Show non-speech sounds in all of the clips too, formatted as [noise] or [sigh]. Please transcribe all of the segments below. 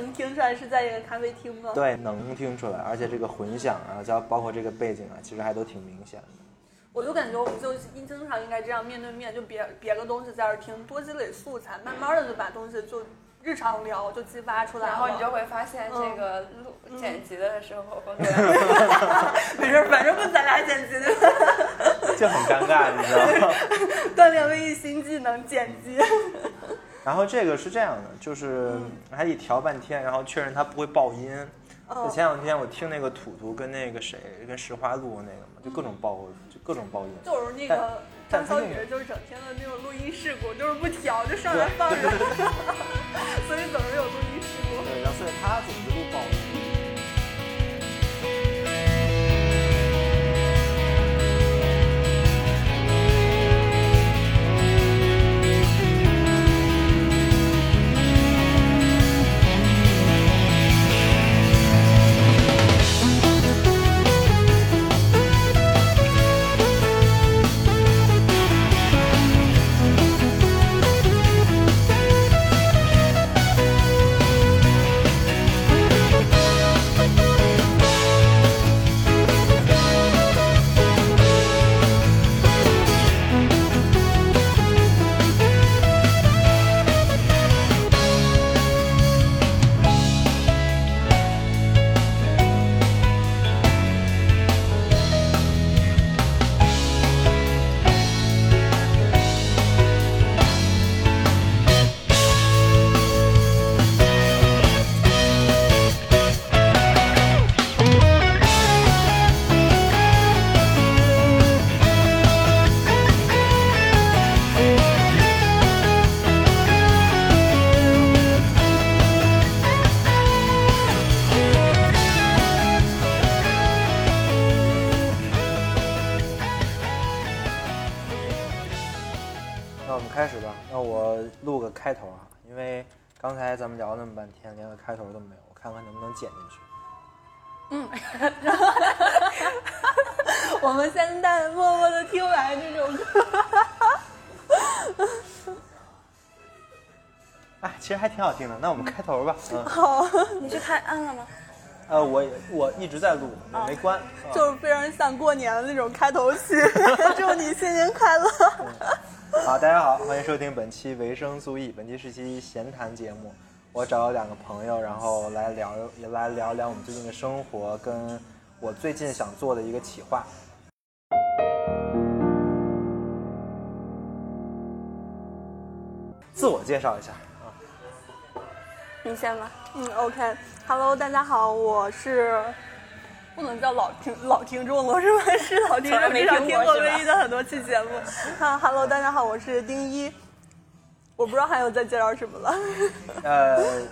能听出来是在一个咖啡厅吗？对，能听出来，而且这个混响啊，加包括这个背景啊，其实还都挺明显的。我就感觉我们就应经常应该这样面对面，就别别个东西在这儿听，多积累素材，慢慢的就把东西就日常聊就激发出来。然后你就会发现这个录剪辑的时候，[laughs] 没事，反正不咱俩剪辑的，就很尴尬，你知道吗？[laughs] 锻炼了一新技能剪辑。然后这个是这样的，就是还得调半天，然后确认它不会爆音。就前两天我听那个图图跟那个谁跟石花录那个嘛，就各种爆，就各种爆音。就是那个张小雨，就是整天的那种录音事故，就是不调就上来放着，所以总是有录音事故。对，然后所以他总是录爆音。剪进去。嗯，[laughs] 我们现在默默的听完这首歌。[laughs] 哎，其实还挺好听的。那我们开头吧。嗯，好。你去开按了吗？呃，我我一直在录，我没关。就是非常像过年的那种开头曲。[laughs] 祝你新年快乐。好，大家好，欢迎收听本期维生素 E。本期是期闲谈节目，我找了两个朋友，然后来聊，也来聊聊我们最近的生活，跟我最近想做的一个企划。自我介绍一下啊，你先吧。嗯，OK，Hello，大家好，我是。不能叫老听老听众了是吧？是老听众，没听过唯一的很多期节目。哈，Hello，大家好，我是丁一。我不知道还有再介绍什么了。[laughs] 呃，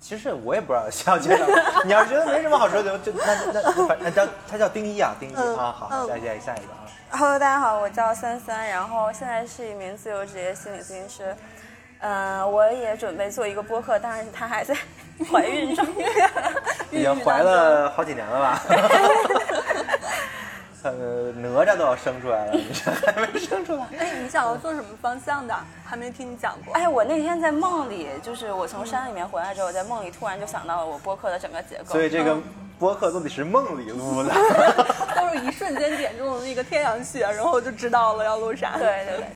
其实我也不知道需要介绍。[laughs] 你要是觉得没什么好说的，就那那那叫他叫丁一啊，丁一啊，好，下下下一个啊。Hello，大家好，我叫三三，然后现在是一名自由职业心理咨询师。嗯，我也准备做一个播客，但是他还在 [laughs] 怀孕中，已经怀了好几年了吧？呃，哪吒都要生出来了，你这还没生出来？哎，你想要做什么方向的？还没听你讲过。哎，我那天在梦里，就是我从山里面回来之后，在梦里突然就想到了我播客的整个结构。所以这个播客到底是梦里录的？[laughs] [laughs] 都是一瞬间点中了那个天阳穴，然后就知道了要录啥。对对对。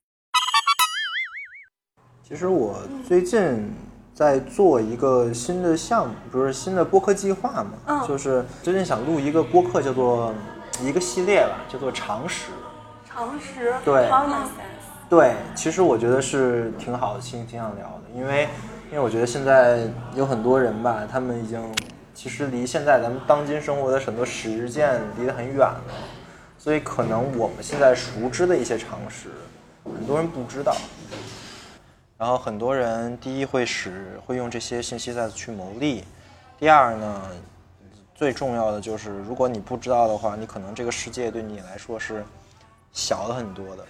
其实我最近在做一个新的项目，不是新的播客计划嘛？嗯，就是最近想录一个播客，叫做一个系列吧，叫做常识。常识。对。对，其实我觉得是挺好的，挺挺想聊的，因为因为我觉得现在有很多人吧，他们已经其实离现在咱们当今生活的很多实践离得很远了，所以可能我们现在熟知的一些常识，很多人不知道。然后很多人第一会使会用这些信息再去牟利，第二呢，最重要的就是如果你不知道的话，你可能这个世界对你来说是小了很多的。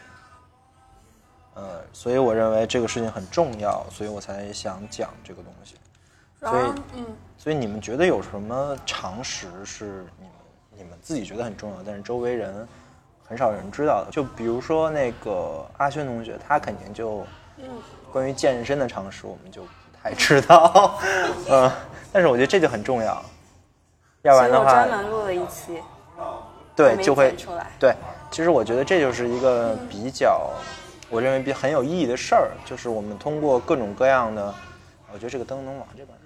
呃，所以我认为这个事情很重要，所以我才想讲这个东西。所以，嗯，所以你们觉得有什么常识是你们你们自己觉得很重要，但是周围人很少人知道的？就比如说那个阿轩同学，他肯定就。关于健身的常识，我们就不太知道，[laughs] 嗯，但是我觉得这就很重要，要不然的话专，门录了一期，对，就会。对。其实我觉得这就是一个比较，我认为比很有意义的事儿，就是我们通过各种各样的，我觉得这个灯能往这边。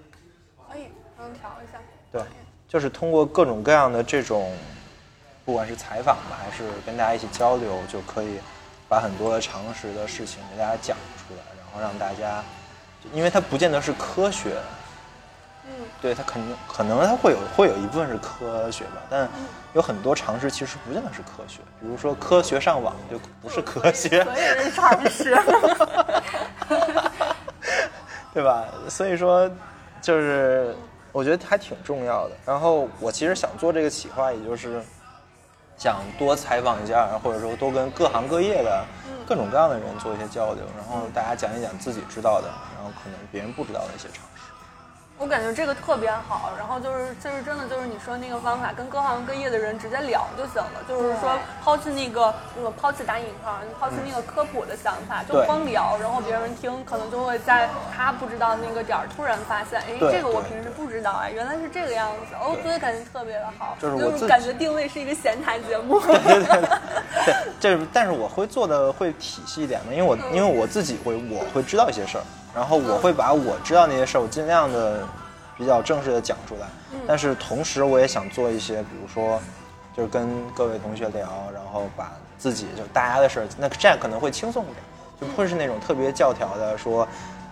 可以，能调一下。对，就是通过各种各样的这种，不管是采访吧，还是跟大家一起交流，就可以把很多常识的事情给大家讲出来，然后让大家，因为它不见得是科学，嗯，对它肯定可能它会有会有一部分是科学吧，但有很多常识其实不见得是科学，比如说科学上网就不是科学，所以是常识。[laughs] 对吧？所以说，就是我觉得还挺重要的。然后我其实想做这个企划，也就是想多采访一下，或者说多跟各行各业的各种各样的人做一些交流，然后大家讲一讲自己知道的，然后可能别人不知道的一些常识。我感觉这个特别好，然后就是就是真的就是你说那个方法，跟各行各业的人直接聊就行了，就是说抛弃那个那个抛弃打引号，抛弃那个科普的想法，就光聊，然后别人听可能就会在他不知道那个点儿突然发现，哎，这个我平时不知道哎，原来是这个样子，哦，对所以感觉特别的好，就是我感觉定位是一个闲谈节目，[laughs] 对，这但是我会做的会体系一点嘛，因为我因为我自己会我会知道一些事儿，然后我会把我知道那些事儿，我尽量的比较正式的讲出来。但是同时我也想做一些，比如说就是跟各位同学聊，然后把自己就大家的事儿，那这样可能会轻松一点，就不会是那种特别教条的说，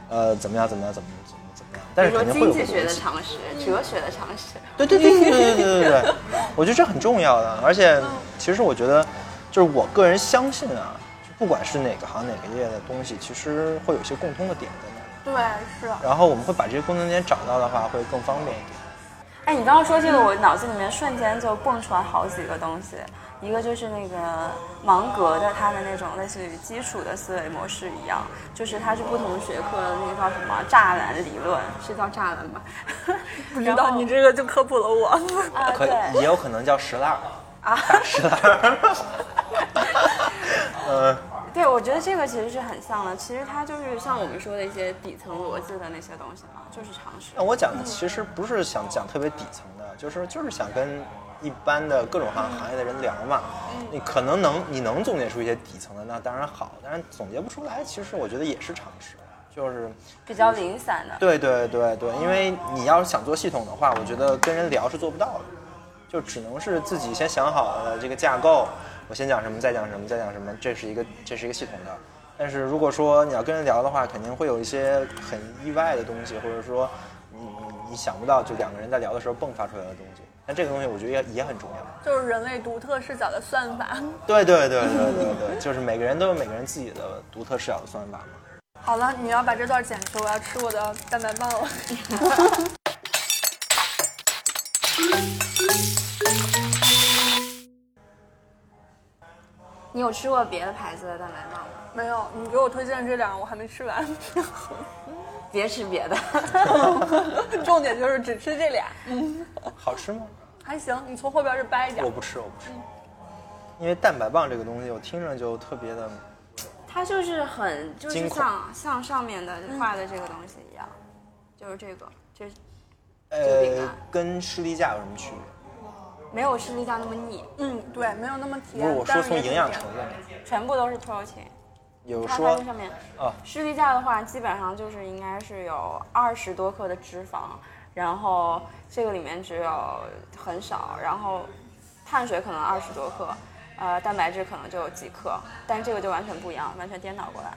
呃怎么样怎么样怎么怎么怎么样，但是肯定会有经济学的。常识、哲学的常识。对对对对对对对对对，我觉得这很重要的，而且其实我觉得，就是我个人相信啊，就不管是哪个行哪个业的东西，其实会有一些共通的点在里。对，是。然后我们会把这些功能点找到的话，会更方便一点。哎，你刚刚说这个，我脑子里面瞬间就蹦出来好几个东西，一个就是那个芒格的他的那种类似于基础的思维模式一样，就是它是不同学科的那个叫什么栅栏理论，是叫栅栏吗？[laughs] 不知道你这个就科普了我。[laughs] 啊，也有可能叫石蜡。[laughs] 啊，石烂儿。嗯，对，我觉得这个其实是很像的，其实它就是像我们说的一些底层逻辑的那些东西嘛，就是常识。那我讲的其实不是想讲特别底层的，就是就是想跟一般的各种行行业的人聊嘛。你可能能你能总结出一些底层的，那当然好，但是总结不出来，其实我觉得也是常识，就是比较零散的。对对对对，因为你要是想做系统的话，我觉得跟人聊是做不到的，就只能是自己先想好了这个架构，我先讲什么，再讲什么，再讲什么，这是一个这是一个系统的。但是如果说你要跟人聊的话，肯定会有一些很意外的东西，或者说你你你想不到，就两个人在聊的时候迸发出来的东西。但这个东西我觉得也也很重要。就是人类独特视角的算法。[laughs] 对对对对对对，就是每个人都有每个人自己的独特视角的算法嘛。好了，你要把这段剪去，我要吃我的蛋白棒了。[laughs] 你有吃过别的牌子的蛋白棒吗？没有，你给我推荐这两个我还没吃完。[laughs] 别吃别的。[laughs] 重点就是只吃这俩。嗯，好吃吗？还行，你从后边这掰一点我。不吃，我不吃。因为蛋白棒这个东西，我听着就特别的，它就是很就是像像上面的画的这个东西一样，就是这个，这呃，跟士力架有什么区别？没有士力架那么腻，嗯，对，没有那么甜。不是我说从营养成成分，全部都是 protein。它有说它这上面啊，士力架的话，基本上就是应该是有二十多克的脂肪，然后这个里面只有很少，然后碳水可能二十多克，呃，蛋白质可能就有几克，但这个就完全不一样，完全颠倒过来。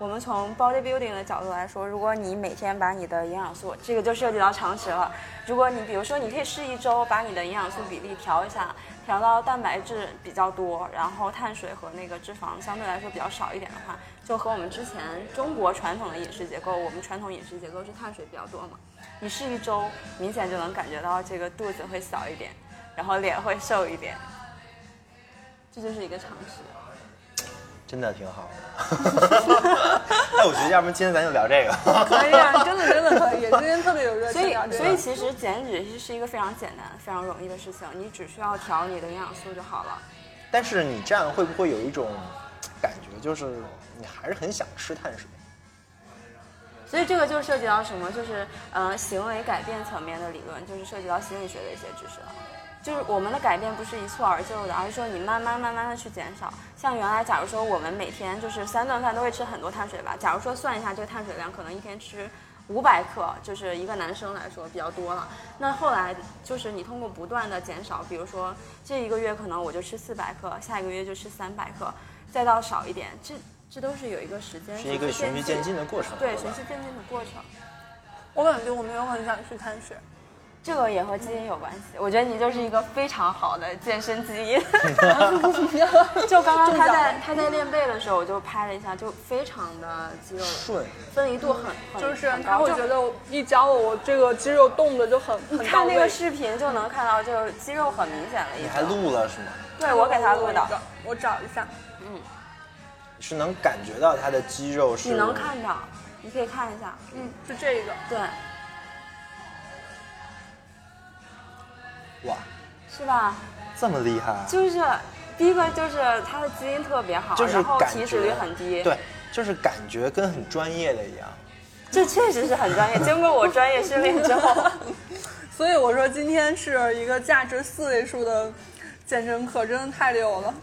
我们从 bodybuilding 的角度来说，如果你每天把你的营养素，这个就涉及到常识了。如果你比如说你可以试一周把你的营养素比例调一下，调到蛋白质比较多，然后碳水和那个脂肪相对来说比较少一点的话，就和我们之前中国传统的饮食结构，我们传统饮食结构是碳水比较多嘛，你试一周，明显就能感觉到这个肚子会小一点，然后脸会瘦一点，这就是一个常识。真的挺好的。[laughs] 那，我觉得要不然今天咱就聊这个。可以啊，真的真的可以。今天特别有热情所以。所以其实减脂是是一个非常简单、非常容易的事情，你只需要调你的营养素就好了。但是你这样会不会有一种感觉，就是你还是很想吃碳水？所以这个就涉及到什么？就是呃行为改变层面的理论，就是涉及到心理学的一些知识了。就是我们的改变不是一蹴而就的，而是说你慢慢慢慢的去减少。像原来，假如说我们每天就是三顿饭都会吃很多碳水吧，假如说算一下这个碳水量，可能一天吃五百克，就是一个男生来说比较多了。那后来就是你通过不断的减少，比如说这一个月可能我就吃四百克，下一个月就吃三百克，再到少一点，这这都是有一个时间是一个循序渐进的过程。对，循序渐进的过程。我感觉我没有很想吃碳水。这个也和基因有关系，我觉得你就是一个非常好的健身基因。[laughs] 就刚刚他在他在练背的时候，我就拍了一下，就非常的肌肉顺，分离度很很就是他会觉得一教我，我这个肌肉动的就很很你看那个视频就能看到，就肌肉很明显了。你还录了是吗？对，我给他录的。我找一下，嗯，是能感觉到他的肌肉是。你能看到，你可以看一下，嗯，是这个，对。哇，是吧？这么厉害？就是第一个，就是他的基因特别好，然后体脂率很低。对，就是感觉跟很专业的一样。这确实是很专业，经过我专业训练之后。[laughs] 所以我说今天是一个价值四位数的健身课，真的太溜了。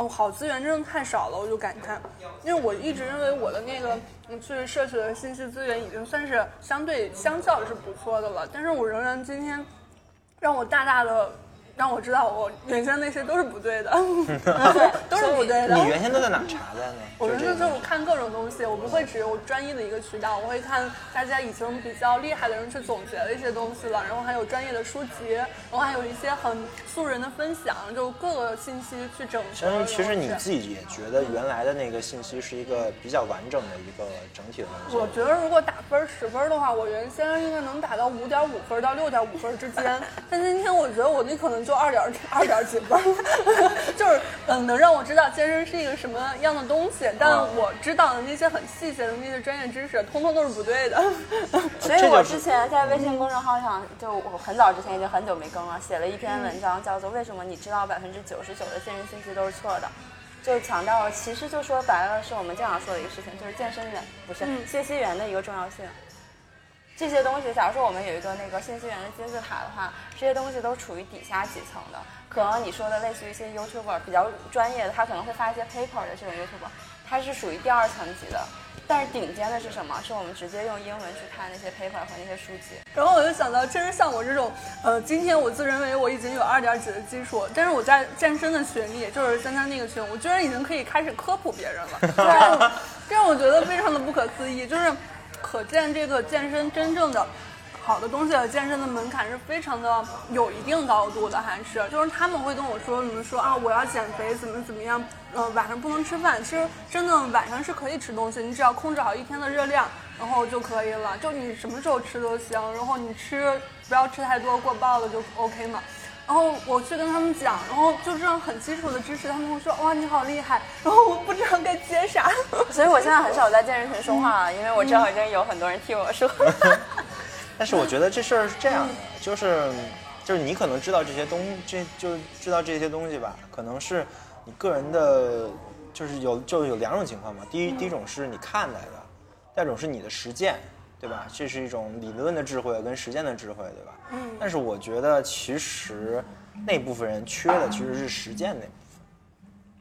哦，好资源真的太少了，我就感叹，因为我一直认为我的那个去摄取的信息资源已经算是相对相较是不错的了，但是我仍然今天让我大大的。让我知道我原先那些都是不对的，[laughs] 都是不对的。你原先都在哪查的呢？我原先就是看各种东西，我不会只有专一的一个渠道，我会看大家已经比较厉害的人去总结的一些东西了，然后还有专业的书籍，然后还有一些很素人的分享，就各个信息去整合。相当于其实你自己也觉得原来的那个信息是一个比较完整的一个整体的东西。我觉得如果打分十分的话，我原先应该能打到五点五分到六点五分之间，但今天我觉得我那可能就。就二点二点几分，[laughs] 就是嗯，能让我知道健身是一个什么样的东西，但我知道的那些很细节的那些专业知识，通通都是不对的。[laughs] 所以我之前在微信公众号上，就我很早之前已经很久没更了，写了一篇文章，叫做《为什么你知道百分之九十九的健身信息都是错的》，就强调其实就说白了，是我们经常说的一个事情，就是健身员不是信息源的一个重要性。这些东西，假如说我们有一个那个信息源的金字塔的话，这些东西都处于底下几层的。可能你说的类似于一些 YouTuber 比较专业的，他可能会发一些 paper 的这种 YouTuber，它是属于第二层级的。但是顶尖的是什么？是我们直接用英文去看那些 paper 和那些书籍。然后我就想到，其实像我这种，呃，今天我自认为我已经有二点几的基础，但是我在健身的群里，就是三三那个群，我居然已经可以开始科普别人了，[laughs] 这让我觉得非常的不可思议，就是。可见这个健身真正的好的东西，健身的门槛是非常的有一定高度的，还是就是他们会跟我说，什么说啊，我要减肥，怎么怎么样，呃，晚上不能吃饭。其实真的晚上是可以吃东西，你只要控制好一天的热量，然后就可以了。就你什么时候吃都行，然后你吃不要吃太多，过爆了就 OK 嘛。然后我去跟他们讲，然后就这样很基础的知识，他们会说哇你好厉害，然后我不知道该接啥，[laughs] 所以我现在很少在健身群说话了，因为我知道已经有很多人替我说。[laughs] 但是我觉得这事儿是这样的，就是就是你可能知道这些东，这就知道这些东西吧，可能是你个人的，就是有就有两种情况嘛。第一第一种是你看来的，第二种是你的实践。对吧？这是一种理论的智慧跟实践的智慧，对吧？嗯。但是我觉得，其实那部分人缺的其实是实践那部分，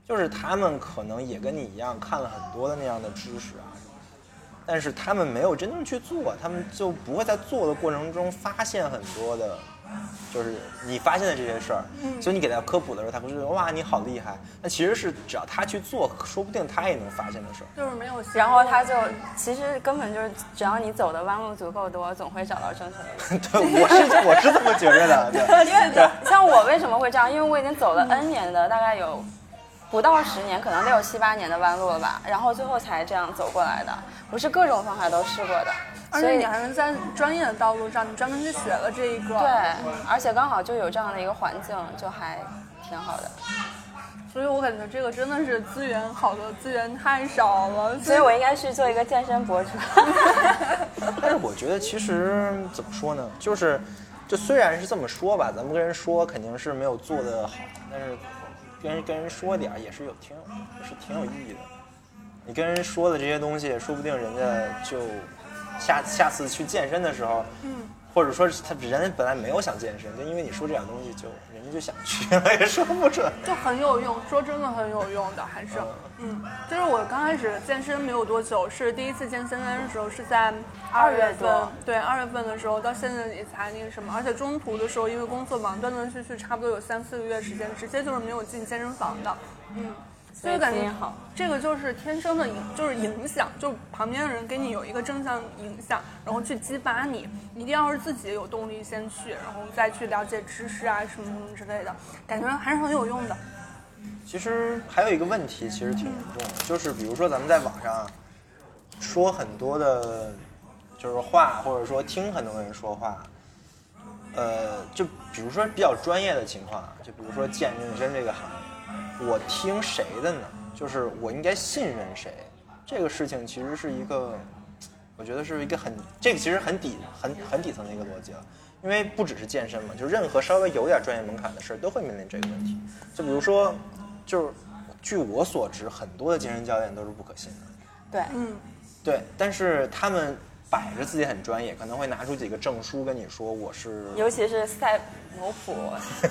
就是他们可能也跟你一样看了很多的那样的知识啊，但是他们没有真正去做，他们就不会在做的过程中发现很多的。就是你发现的这些事儿，所以你给他科普的时候，他会觉得哇你好厉害，那其实是只要他去做，说不定他也能发现的事儿。就是没有，然后他就其实根本就是只要你走的弯路足够多，总会找到正确的路。[laughs] 对，我是我是这么觉得的。[laughs] 因为像我为什么会这样？因为我已经走了 N 年的，大概有不到十年，可能得有七八年的弯路了吧，然后最后才这样走过来的，不是各种方法都试过的。而且你还是在专业的道路上，你专门去学了这一个。对，而且刚好就有这样的一个环境，就还挺好的。所以我感觉这个真的是资源好的资源太少了。所以我应该去做一个健身博主。[laughs] 但是我觉得其实怎么说呢，就是，就虽然是这么说吧，咱们跟人说肯定是没有做的好，但是跟人跟人说点儿也是有挺也是挺有意义的。你跟人说的这些东西，说不定人家就下下次去健身的时候，嗯，或者说是他人本来没有想健身，就因为你说这点东西，就人家就想去了，[laughs] 也说不准。就很有用，说真的很有用的，还是，嗯，就是我刚开始健身没有多久，是第一次健身的时候是在二月份月，对，二月份的时候到现在也才那个什么，而且中途的时候因为工作忙，断断续续差不多有三四个月时间，直接就是没有进健身房的，嗯。所以感觉好这个就是天生的影，就是影响，就旁边的人给你有一个正向影响，然后去激发你。你一定要是自己有动力先去，然后再去了解知识啊什么什么之类的，感觉还是很有用的。其实还有一个问题，其实挺严重的，就是比如说咱们在网上说很多的，就是话，或者说听很多人说话，呃，就比如说比较专业的情况啊，就比如说健身这个行业，我听谁的呢？就是我应该信任谁？这个事情其实是一个，我觉得是一个很，这个其实很底很很底层的一个逻辑了。因为不只是健身嘛，就任何稍微有点专业门槛的事儿都会面临这个问题。就比如说，就是据我所知，很多的健身教练都是不可信的。对，嗯，对，但是他们摆着自己很专业，可能会拿出几个证书跟你说我是，[laughs] 尤其是赛模普，[laughs]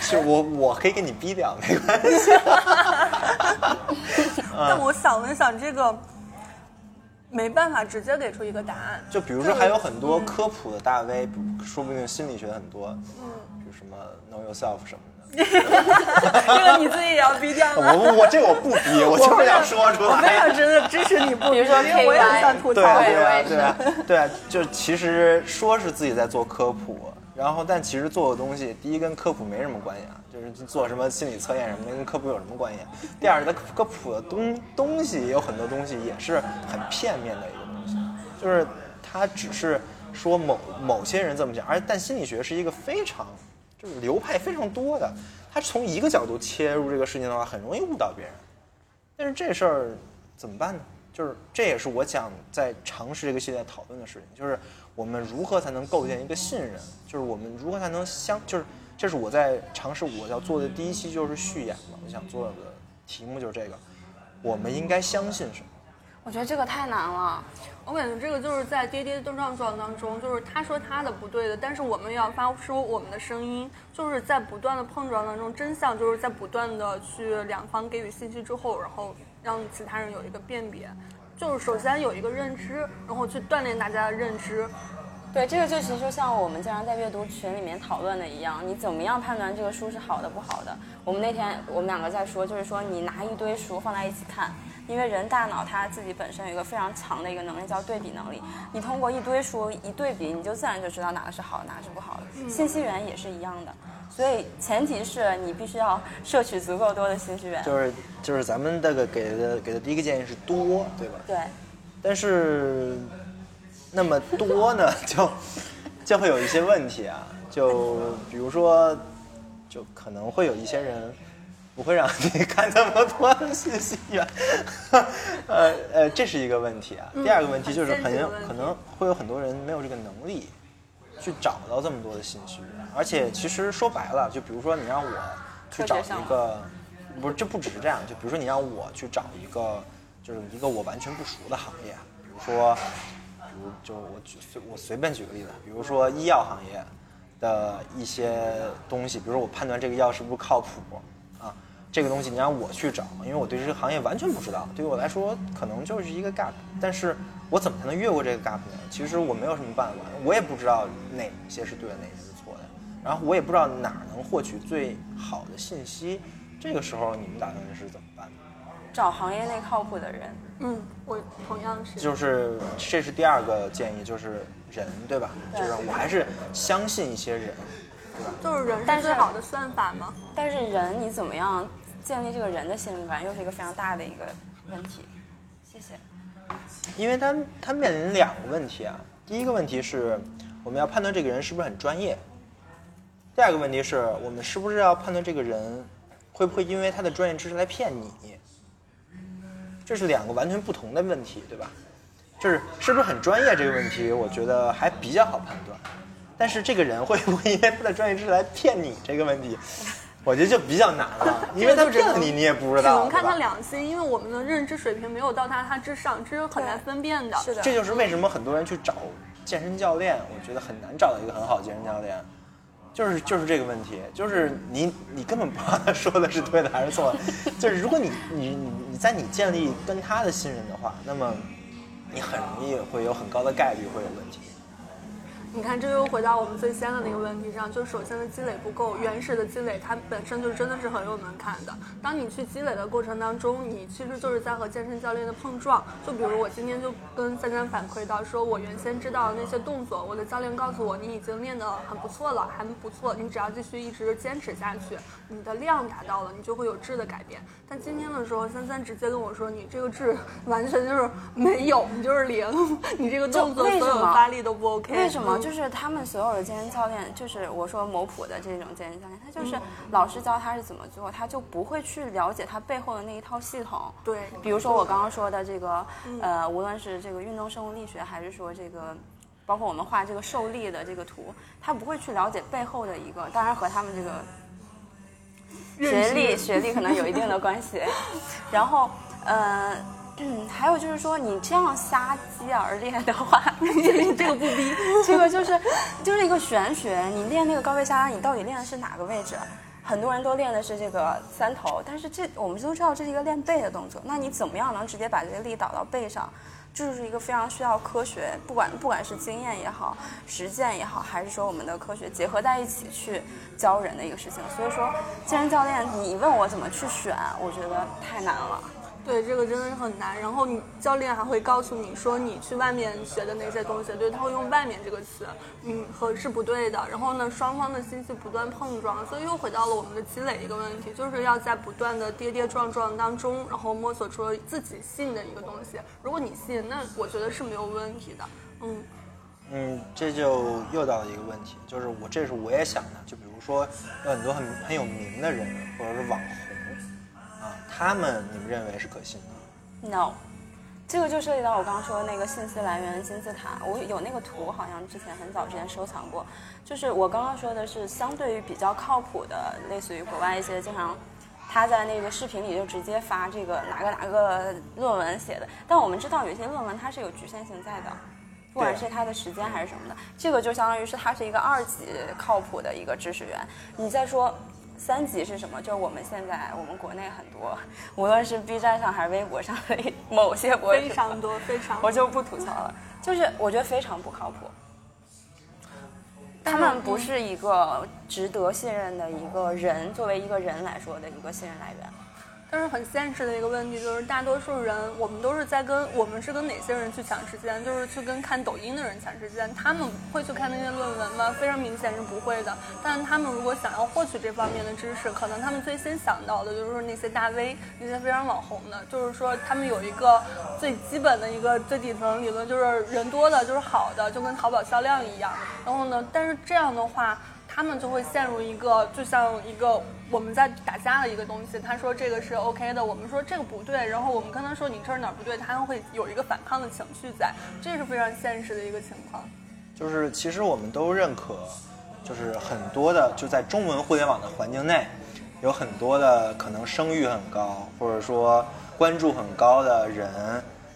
是我我可以给你逼掉，没关系。[laughs] 但我想了想，这个没办法直接给出一个答案。就比如说还有很多科普的大 V，比如说不定心理学很多，嗯，就什么 Know Yourself 什么的。[laughs] 这个你自己也要逼掉吗？我我这个我不逼，我就是想说出来我非来。常真的支持你不逼，比如说因为我也想吐槽对啊，对对啊，就其实说是自己在做科普，然后但其实做的东西，第一跟科普没什么关系啊，就是做什么心理测验什么的，跟科普有什么关系啊？第二，它科普的东东西有很多东西也是很片面的一个东西，就是它只是说某某些人这么讲，而但心理学是一个非常就是流派非常多的，他从一个角度切入这个事情的话，很容易误导别人。但是这事儿怎么办呢？就是这也是我想在尝试这个系列讨论的事情，就是我们如何才能构建一个信任，就是我们如何才能相，就是这是我在尝试我要做的第一期就是序言嘛，我想做的题目就是这个，我们应该相信什么？我觉得这个太难了。我感觉这个就是在跌跌撞撞当中，就是他说他的不对的，但是我们要发出我们的声音，就是在不断的碰撞当中，真相就是在不断的去两方给予信息之后，然后让其他人有一个辨别，就是首先有一个认知，然后去锻炼大家的认知。对，这个就其实就像我们经常在阅读群里面讨论的一样，你怎么样判断这个书是好的不好的？我们那天我们两个在说，就是说你拿一堆书放在一起看，因为人大脑它自己本身有一个非常强的一个能力叫对比能力，你通过一堆书一对比，你就自然就知道哪个是好的，哪个是不好的。信息源也是一样的，所以前提是你必须要摄取足够多的信息源。就是就是咱们这个给的给的第一个建议是多，对吧？对，但是那么多呢，[laughs] 就就会有一些问题啊，就比如说，就可能会有一些人不会让你看那么多的信息源，[laughs] 呃呃，这是一个问题啊。第二个问题就是很有可能会有很多人没有这个能力去找到这么多的信息源，而且其实说白了，就比如说你让我去找一个，不是，这不只是这样，就比如说你让我去找一个，就是一个我完全不熟的行业，比如说，就我举随我随便举个例子，比如说医药行业的一些东西，比如说我判断这个药是不是靠谱啊，这个东西你让我去找，因为我对这个行业完全不知道，对于我来说可能就是一个 gap，但是我怎么才能越过这个 gap 呢？其实我没有什么办法，我也不知道哪些是对的，哪些是错的，然后我也不知道哪能获取最好的信息，这个时候你们打算是怎么？找行业内靠谱的人。嗯，我同样是。就是这是第二个建议，就是人，对吧？对就是我还是相信一些人，对吧？就是人但是是最好的算法吗？但是人你怎么样建立这个人的信任感，又是一个非常大的一个问题。谢谢。因为他他面临两个问题啊。第一个问题是，我们要判断这个人是不是很专业；第二个问题是我们是不是要判断这个人会不会因为他的专业知识来骗你。这是两个完全不同的问题，对吧？就是是不是很专业这个问题，我觉得还比较好判断。但是这个人会不会因为他的专业知识来骗你这个问题，我觉得就比较难了，[laughs] 因为他骗了你，你也不知道。只能看他良心，因为我们的认知水平没有到达他之上，这是很难分辨的。是的这就是为什么很多人去找健身教练，我觉得很难找到一个很好的健身教练，就是就是这个问题，就是你你根本不知道他说的是对的还是错的，就是如果你你你你在你建立跟他的信任的话，那么你很容易会有很高的概率会有问题。你看，这又回到我们最先的那个问题上，就是首先的积累不够，原始的积累它本身就真的是很有门槛的。当你去积累的过程当中，你其实就是在和健身教练的碰撞。就比如我今天就跟三三反馈到，说我原先知道的那些动作，我的教练告诉我你已经练得很不错了，还不错，你只要继续一直坚持下去，你的量达到了，你就会有质的改变。但今天的时候，三三直接跟我说，你这个质完全就是没有，你就是零，[laughs] 你这个动作所有发力都不 OK。为什么？嗯就是他们所有的健身教练，就是我说某普的这种健身教练，他就是老师教他是怎么做，他就不会去了解他背后的那一套系统。对，比如说我刚刚说的这个，呃，无论是这个运动生物力学，还是说这个，包括我们画这个受力的这个图，他不会去了解背后的一个，当然和他们这个学历学历可能有一定的关系。[laughs] 然后，呃。嗯，还有就是说，你这样瞎鸡而练的话，[laughs] 这个不逼。这个就是就是一个玄学。你练那个高位下拉，你到底练的是哪个位置？很多人都练的是这个三头，但是这我们都知道这是一个练背的动作。那你怎么样能直接把这个力导到背上？这就是一个非常需要科学，不管不管是经验也好，实践也好，还是说我们的科学结合在一起去教人的一个事情。所以说，健身教练，你问我怎么去选，我觉得太难了。对，这个真的是很难。然后你教练还会告诉你说，你去外面学的那些东西，对他会用“外面”这个词，嗯，和是不对的。然后呢，双方的信息不断碰撞，所以又回到了我们的积累一个问题，就是要在不断的跌跌撞撞当中，然后摸索出自己信的一个东西。如果你信，那我觉得是没有问题的。嗯，嗯，这就又到了一个问题，就是我这是我也想的，就比如说有很多很很有名的人或者是网红，他们你们认为是可信的？No，这个就涉及到我刚刚说的那个信息来源金字塔。我有那个图，好像之前很早之前收藏过。就是我刚刚说的是相对于比较靠谱的，类似于国外一些经常他在那个视频里就直接发这个哪个哪个论文写的。但我们知道有一些论文它是有局限性在的。不管是它的时间还是什么的，这个就相当于是它是一个二级靠谱的一个知识源。你再说三级是什么？就是我们现在我们国内很多，无论是 B 站上还是微博上的某些博主，非常多，非常多。我就不吐槽了，就是我觉得非常不靠谱。他们不是一个值得信任的一个人，作为一个人来说的一个信任来源。但是很现实的一个问题就是，大多数人我们都是在跟我们是跟哪些人去抢时间？就是去跟看抖音的人抢时间。他们会去看那些论文吗？非常明显是不会的。但他们如果想要获取这方面的知识，可能他们最先想到的就是那些大 V，那些非常网红的，就是说他们有一个最基本的一个最底层理论，就是人多的就是好的，就跟淘宝销量一样。然后呢，但是这样的话。他们就会陷入一个，就像一个我们在打架的一个东西。他说这个是 OK 的，我们说这个不对，然后我们跟他说你这儿哪儿不对，他会有一个反抗的情绪在，这是非常现实的一个情况。就是其实我们都认可，就是很多的就在中文互联网的环境内，有很多的可能声誉很高，或者说关注很高的人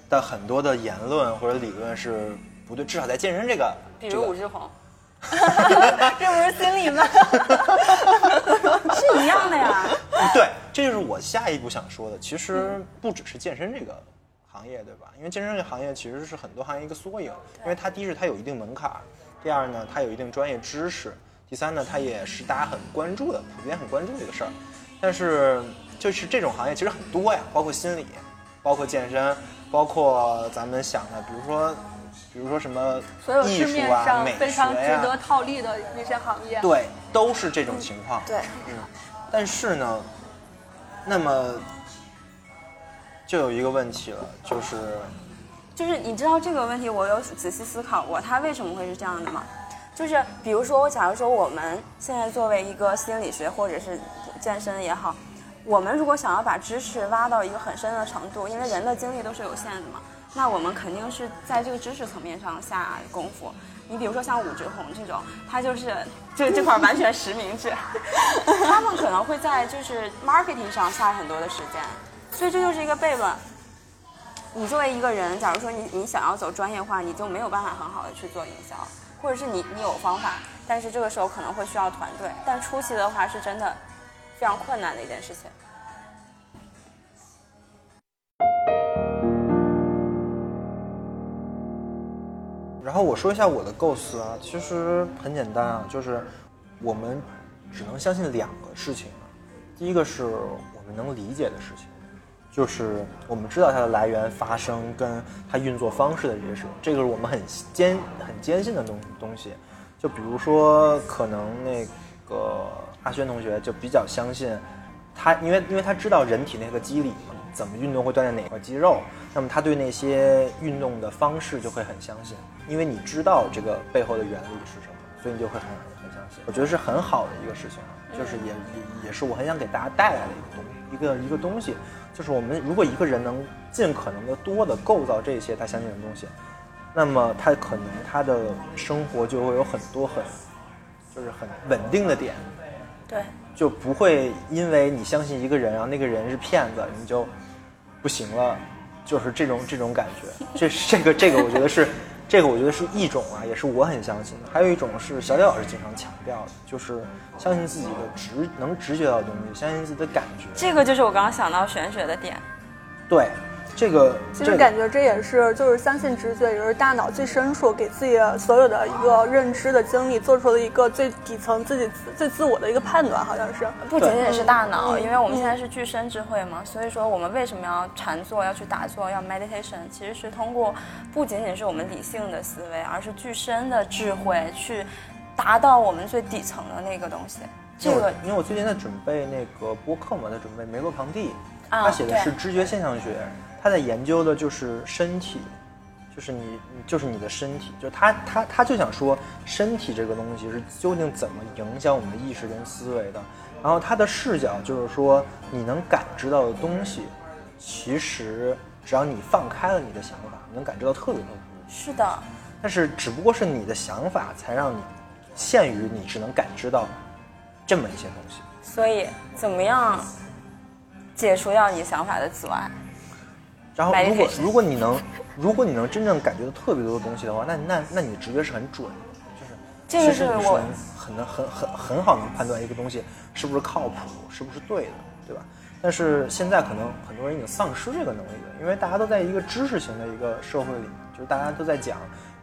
的很多的言论或者理论是不对，至少在健身这个，比这个如武志红，这 [laughs] 不是心理吗？[laughs] 是一样的呀。对，这就是我下一步想说的。其实不只是健身这个行业，对吧？因为健身这个行业其实是很多行业一个缩影，因为它第一是它有一定门槛，第二呢它有一定专业知识，第三呢它也是大家很关注的、普遍很关注的一个事儿。但是就是这种行业其实很多呀，包括心理，包括健身，包括咱们想的，比如说，比如说什么所有艺术市面啊、美上非常学呀、值得套利的那些行业，对，都是这种情况。对，嗯，但是呢，那么就有一个问题了，就是就是你知道这个问题，我有仔细思考过，它为什么会是这样的吗？就是比如说，我假如说我们现在作为一个心理学或者是健身也好，我们如果想要把知识挖到一个很深的程度，因为人的精力都是有限的嘛，那我们肯定是在这个知识层面上下功夫。你比如说像武志红这种，他就是这这块完全实名制，[laughs] 他们可能会在就是 marketing 上下很多的时间，所以这就是一个悖论。你作为一个人，假如说你你想要走专业化，你就没有办法很好的去做营销，或者是你你有方法，但是这个时候可能会需要团队，但初期的话是真的非常困难的一件事情。然后我说一下我的构思啊，其实很简单啊，就是我们只能相信两个事情，第一个是我们能理解的事情，就是我们知道它的来源、发生跟它运作方式的这些事情，这个是我们很坚很坚信的东东西。就比如说，可能那个阿轩同学就比较相信他，因为因为他知道人体那个机理嘛，怎么运动会锻炼哪块肌肉，那么他对那些运动的方式就会很相信，因为你知道这个背后的原理是什么，所以你就会很很相信。我觉得是很好的一个事情，就是也也也是我很想给大家带来的一个东一个一个东西，就是我们如果一个人能尽可能的多的构造这些他相信的东西。那么他可能他的生活就会有很多很，就是很稳定的点，对，就不会因为你相信一个人，然后那个人是骗子，你就不行了，就是这种这种感觉。[laughs] 这这个这个，我觉得是这个，我觉得是一种啊，也是我很相信的。还有一种是小李老师经常强调的，就是相信自己的直能直觉到的东西，相信自己的感觉。这个就是我刚刚想到玄学的点。对。这个其实感觉这也是就是相信直觉，也是大脑最深处给自己所有的一个认知的经历做出了一个最底层自己最自我的一个判断，好像是不仅仅是大脑，因为我们现在是具身智慧嘛，所以说我们为什么要禅坐，要去打坐，要 meditation，其实是通过不仅仅是我们理性的思维，而是具身的智慧去达到我们最底层的那个东西。这个因为我最近在准备那个播客嘛，在准备梅洛庞蒂，他写的是知觉现象学。他在研究的就是身体，就是你，就是你的身体，就他他他就想说，身体这个东西是究竟怎么影响我们的意识跟思维的。然后他的视角就是说，你能感知到的东西，其实只要你放开了你的想法，你能感知到特别特别多。是的。但是只不过是你的想法才让你限于你只能感知到这么一些东西。所以，怎么样解除掉你想法的阻碍？然后，如果如果你能，如果你能真正感觉到特别多的东西的话，那那那你的直觉是很准的，就是其实你是能很能很很很好能判断一个东西是不是靠谱，是不是对的，对吧？但是现在可能很多人已经丧失这个能力了，因为大家都在一个知识型的一个社会里，就是大家都在讲。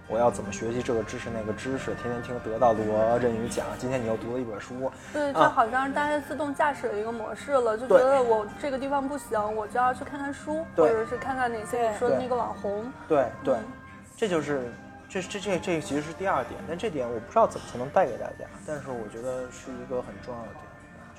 我要怎么学习这个知识那个知识？天天听得到罗振宇讲。今天你又读了一本书，对，就好像是大家自动驾驶的一个模式了，就觉得我这个地方不行，我就要去看看书，或者是看看哪些你说的那个网红。对对，这就是这这这这其实是第二点，但这点我不知道怎么才能带给大家，但是我觉得是一个很重要的点。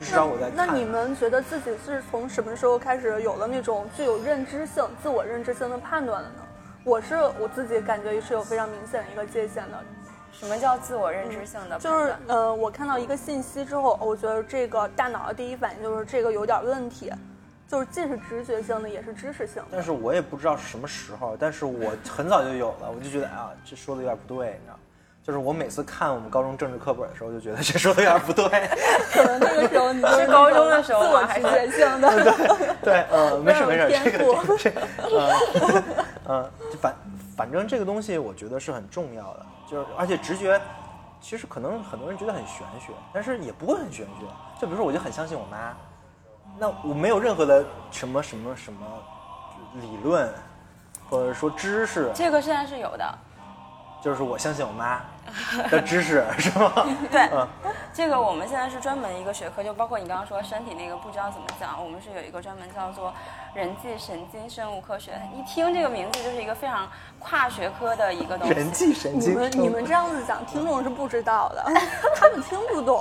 至少我在那你们觉得自己是从什么时候开始有了那种具有认知性、自我认知性的判断的呢？我是我自己感觉是有非常明显的一个界限的。什么叫自我认知性的？就是呃，我看到一个信息之后，我觉得这个大脑的第一反应就是这个有点问题，就是既是直觉性的，也是知识性的。但是我也不知道是什么时候，但是我很早就有了，我就觉得啊，这说的有点不对，你知道。就是我每次看我们高中政治课本的时候，就觉得这说的有点不对。[laughs] 可能那个时候你是高中的时候，我还是觉性的。[laughs] 对对，呃，没 [laughs] 事没事，这个这个呃呃，反反正这个东西我觉得是很重要的，就是而且直觉，其实可能很多人觉得很玄学，但是也不会很玄学。就比如说，我就很相信我妈，那我没有任何的什么什么什么理论，或者说知识。这个现在是有的。就是我相信我妈的知识，是吗？[laughs] 对，这个我们现在是专门一个学科，就包括你刚刚说身体那个不知道怎么讲，我们是有一个专门叫做人际神经生物科学。一听这个名字就是一个非常跨学科的一个东西。人际神经，你们你们这样子讲，听众是不知道的，[laughs] 他们听不懂。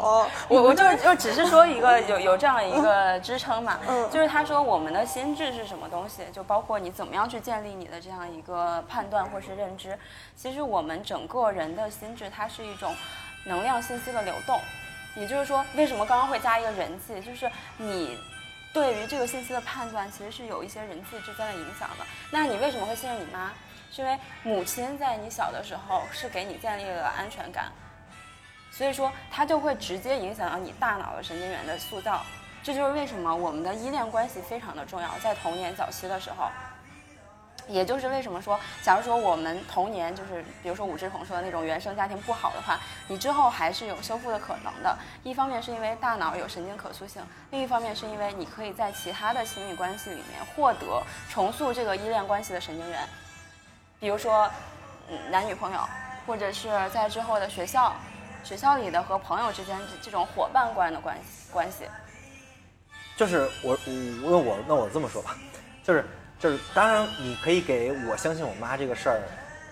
我我就就只是说一个有有这样一个支撑嘛，嗯，就是他说我们的心智是什么东西，就包括你怎么样去建立你的这样一个判断或是认知。其实我们整个人的心智，它是一种能量信息的流动。也就是说，为什么刚刚会加一个人际？就是你对于这个信息的判断，其实是有一些人际之间的影响的。那你为什么会信任你妈？是因为母亲在你小的时候是给你建立了安全感，所以说它就会直接影响到你大脑的神经元的塑造。这就是为什么我们的依恋关系非常的重要，在童年早期的时候。也就是为什么说，假如说我们童年就是，比如说武志红说的那种原生家庭不好的话，你之后还是有修复的可能的。一方面是因为大脑有神经可塑性，另一方面是因为你可以在其他的亲密关系里面获得重塑这个依恋关系的神经元，比如说，男女朋友，或者是在之后的学校，学校里的和朋友之间这种伙伴关的关系关系。就是我我那我那我这么说吧，就是。就是当然，你可以给我相信我妈这个事儿，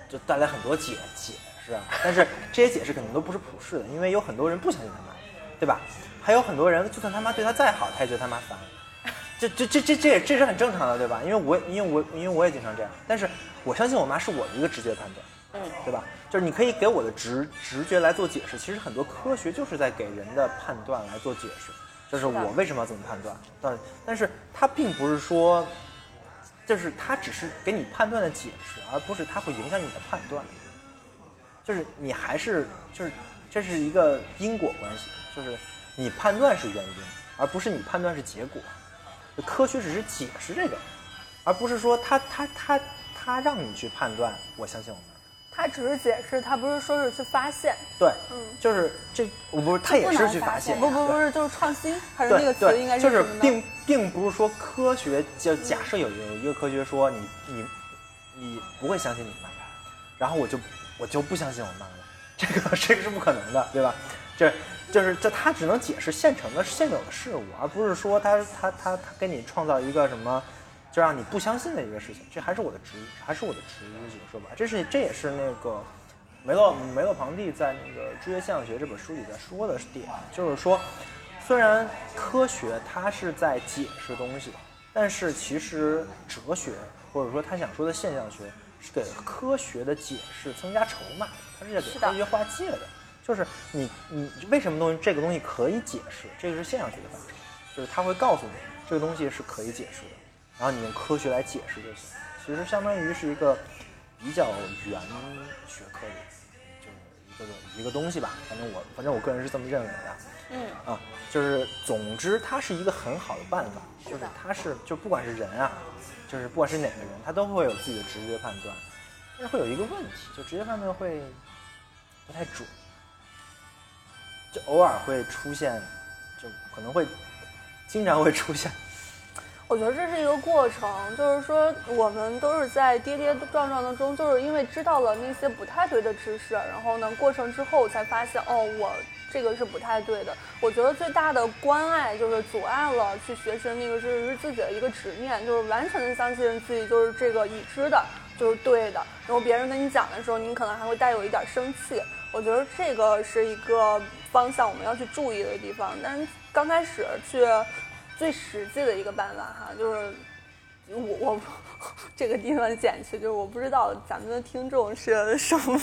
就带来很多解解释，但是这些解释肯定都不是普世的，因为有很多人不相信他妈，对吧？还有很多人，就算他妈对他再好，他也觉得他妈烦，[laughs] 这这这这这也这是很正常的，对吧？因为我因为我因为我也经常这样，但是我相信我妈是我的一个直觉判断，嗯，对吧？就是你可以给我的直直觉来做解释，其实很多科学就是在给人的判断来做解释，就是我为什么要这么判断，但但是它并不是说。就是他只是给你判断的解释，而不是他会影响你的判断。就是你还是就是这是一个因果关系，就是你判断是原因，而不是你判断是结果。科学只是解释这个，而不是说他他他他让你去判断。我相信我们。他只是解释，他不是说是去发现。对，嗯，就是这，我不是，他也是去发现。不不不是，就是创新，还是那个词应该是就是并并不是说科学，就假设有有一个科学说你你你不会相信你妈，然后我就我就不相信我妈了，这个 [laughs] 这个是不可能的，对吧？这就是就他只能解释现成的现有的事物，而不是说他他他他给你创造一个什么。就让你不相信的一个事情，这还是我的直，还是我的直觉，说吧，这是这也是那个梅洛梅洛庞蒂在那个《知觉现象学》这本书里在说的点，就是说，虽然科学它是在解释东西，但是其实哲学或者说他想说的现象学是给科学的解释增加筹码，它是在给科学划界的，就是你你为什么东西这个东西可以解释，这个是现象学的范畴，就是他会告诉你这个东西是可以解释的。然后你用科学来解释就行，其实相当于是一个比较原学科的，就是一个一个东西吧。反正我反正我个人是这么认为的。嗯啊，就是总之它是一个很好的办法，就是它是就不管是人啊，就是不管是哪个人，他都会有自己的直觉判断，但是会有一个问题，就直觉判断会不太准，就偶尔会出现，就可能会经常会出现。我觉得这是一个过程，就是说我们都是在跌跌撞撞当中，就是因为知道了那些不太对的知识，然后呢，过程之后才发现，哦，我这个是不太对的。我觉得最大的关爱就是阻碍了去学习的那个知识是自己的一个执念，就是完全的相信自己就是这个已知的，就是对的。然后别人跟你讲的时候，你可能还会带有一点生气。我觉得这个是一个方向我们要去注意的地方。但刚开始去。最实际的一个办法哈，就是我我 [laughs] 这个地方剪去，就是我不知道咱们的听众是什么，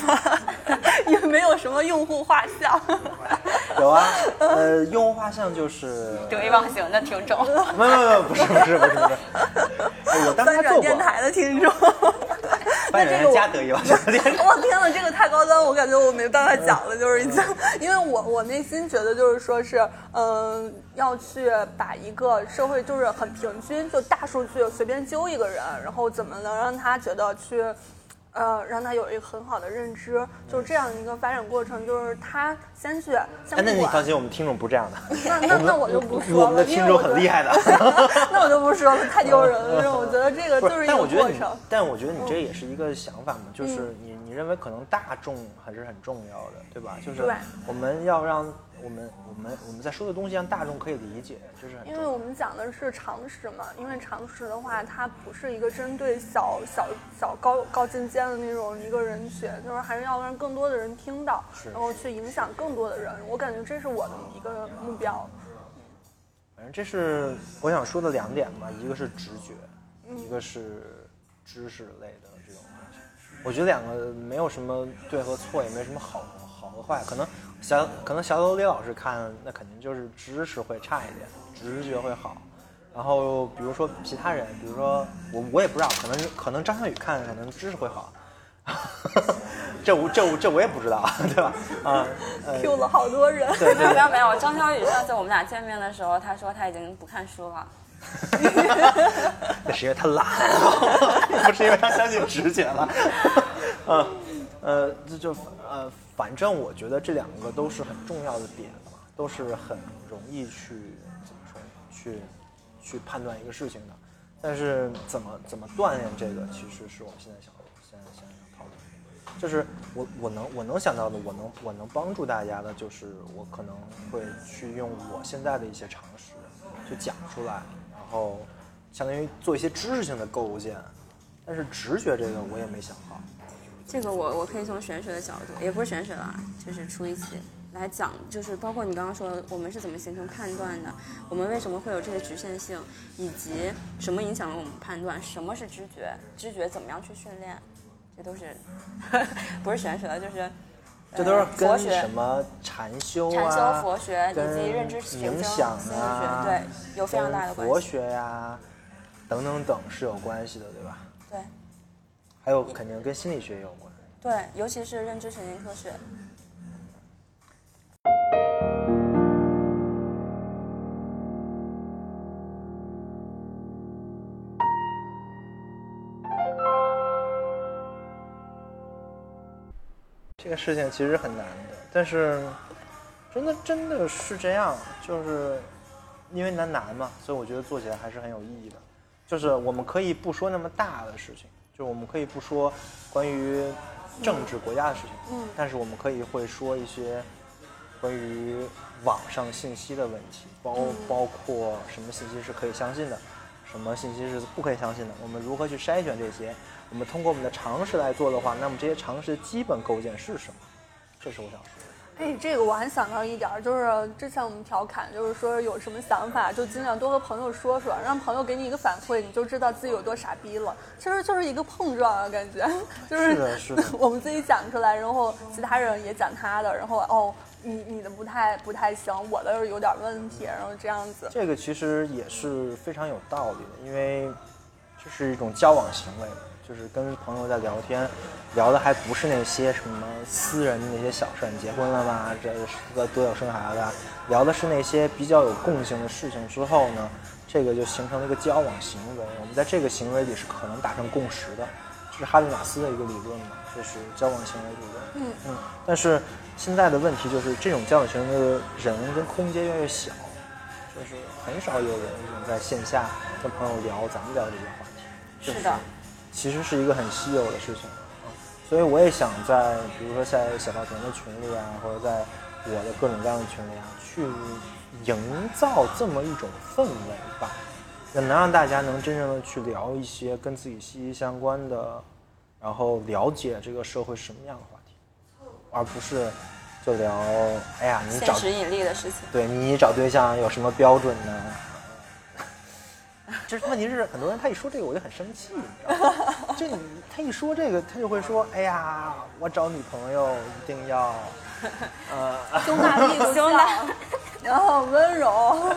[laughs] 也没有什么用户画像。[laughs] 有啊，呃，用户画像就是得意忘形的听众。没有没有，不是不是不是不是，我当时做过。电台的听众。那这个加得意忘形。我 [laughs] 天呐，这个太高端，我感觉我没办法讲了，就是已经，因为我我内心觉得就是说是，嗯，要去把一个社会就是很平均，就大数据随便揪一个人，然后怎么能让他觉得去。呃，让他有一个很好的认知，就是这样一个发展过程，就是他先去。哎，那你放心，我们听众不这样的。[laughs] 那那那我就不说了。我们的听众很厉害的。[laughs] 那我就不说了，太丢人了。我觉得这个就是一个过程。但我觉得你这也是一个想法嘛，就是你你认为可能大众还是很重要的，对吧？就是我们要让。我们我们我们在说的东西让大众可以理解，就是因为我们讲的是常识嘛。因为常识的话，它不是一个针对小小小高高精尖的那种一个人群，就是还是要让更多的人听到，然后去影响更多的人。我感觉这是我的一个目标。反正这是我想说的两点吧，一个是直觉，一个是知识类的这种东西。我觉得两个没有什么对和错，也没什么好好和坏，可能。小可能小楼李老师看那肯定就是知识会差一点，直觉会好。然后比如说其他人，比如说我我也不知道，可能可能张小雨看可能知识会好，[laughs] 这我这我这我也不知道，对吧？啊，呃，[laughs] Q 了好多人。[laughs] 没有没有没有，张小雨上次我们俩见面的时候，他说他已经不看书了。那是因为他懒，不是因为他相信直觉了。嗯，呃，这就呃，反正我觉得这两个都是很重要的点嘛，都是很容易去怎么说？去去判断一个事情的。但是怎么怎么锻炼这个，其实是我们现在想现在想要讨论的。就是我我能我能想到的，我能我能帮助大家的，就是我可能会去用我现在的一些常识去讲出来，然后相当于做一些知识性的构建。但是直觉这个我也没想好。这个我我可以从玄学的角度，也不是玄学啦，就是出一期来讲，就是包括你刚刚说的，我们是怎么形成判断的，我们为什么会有这些局限性，以及什么影响了我们判断，什么是知觉，知觉怎么样去训练，这都是 [laughs] 不是玄学的，就是这都是跟学什么禅修啊禅修、啊、佛学以及认知行冥、想心理啊，学，对，有非常大的关系。佛学呀、等等等是有关系的，对吧？对还有肯定跟心理学也有关。对，尤其是认知神经科学。这个事情其实很难的，但是真的真的是这样，就是因为难难嘛，所以我觉得做起来还是很有意义的。就是我们可以不说那么大的事情，就我们可以不说关于政治国家的事情，嗯但是我们可以会说一些关于网上信息的问题，包包括什么信息是可以相信的，什么信息是不可以相信的，我们如何去筛选这些？我们通过我们的常识来做的话，那么这些常识的基本构建是什么？这是我想说的。哎，这个我还想到一点儿，就是之前我们调侃，就是说有什么想法就尽量多和朋友说说，让朋友给你一个反馈，你就知道自己有多傻逼了。其实就是一个碰撞啊，感觉就是是是的 [laughs] 我们自己讲出来，然后其他人也讲他的，然后哦，你你的不太不太行，我的有点问题，然后这样子。这个其实也是非常有道理的，因为这是一种交往行为，就是跟朋友在聊天，聊的还不是那些什么私人的那些小事儿，你结婚了吗？这个多久生孩子啊？聊的是那些比较有共性的事情之后呢，这个就形成了一个交往行为。我们在这个行为里是可能达成共识的，这是哈贝马斯的一个理论嘛，就是交往行为理论。嗯嗯，但是现在的问题就是，这种交往行为的人跟空间越来越小，就是很少有人能在线下跟朋友聊咱们聊这些话是的，其实是一个很稀有的事情。啊所以我也想在，比如说在小稻田的群里啊，或者在我的各种各样的群里啊，去营造这么一种氛围吧，那能让大家能真正的去聊一些跟自己息息相关的，然后了解这个社会是什么样的话题，而不是就聊，哎呀，你找现实引力的事情。对你找对象有什么标准呢？就是问题是，很多人他一说这个我就很生气，你知道吗？[laughs] 就你他一说这个，他就会说：“哎呀，我找女朋友一定要，呃，[laughs] 胸大屁股胸大，然后温柔。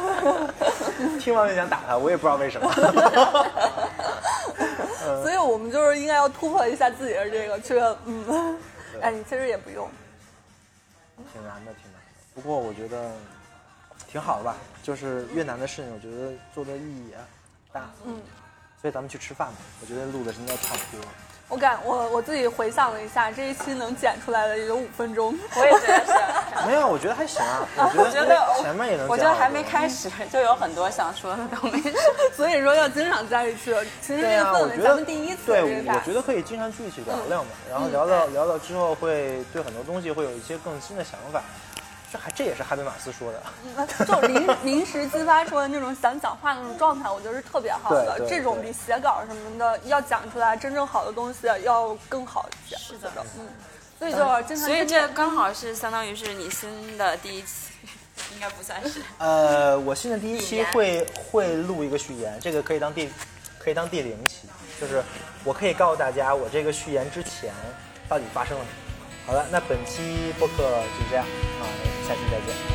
[laughs] 听完就想打他，我也不知道为什么。所以我们就是应该要突破一下自己的这个，去嗯，哎，你其实也不用，挺难的，挺难的。不过我觉得挺好的吧，就是越难的事情，我觉得做的意义也大。嗯。所以咱们去吃饭吧，我觉得录的应该差不多。我感我我自己回想了一下，这一期能剪出来的也就五分钟。我也觉得是。[laughs] 没有，我觉得还行啊。我觉得我觉得前面也能。我觉得还没开。始就有很多想说的都没说。[laughs] 所以说要经常在一起。其实这个氛围，咱们第一次对，我觉得可以经常聚一起聊聊嘛，然后聊聊聊聊之后，会对很多东西会有一些更新的想法。这还这也是哈贝马斯说的。嗯就临临时激发出来那种想讲话的那种状态，我觉得是特别好的。这种比写稿什么的要讲出来真正好的东西要更好一些。是的嗯，所以就是经常。所以这刚好是相当于是你新的第一期，应该不算是。呃，我新的第一期会会录一个序言，这个可以当第可以当第零期，就是我可以告诉大家我这个序言之前到底发生了什么。好了，那本期播客就这样啊，下期再见。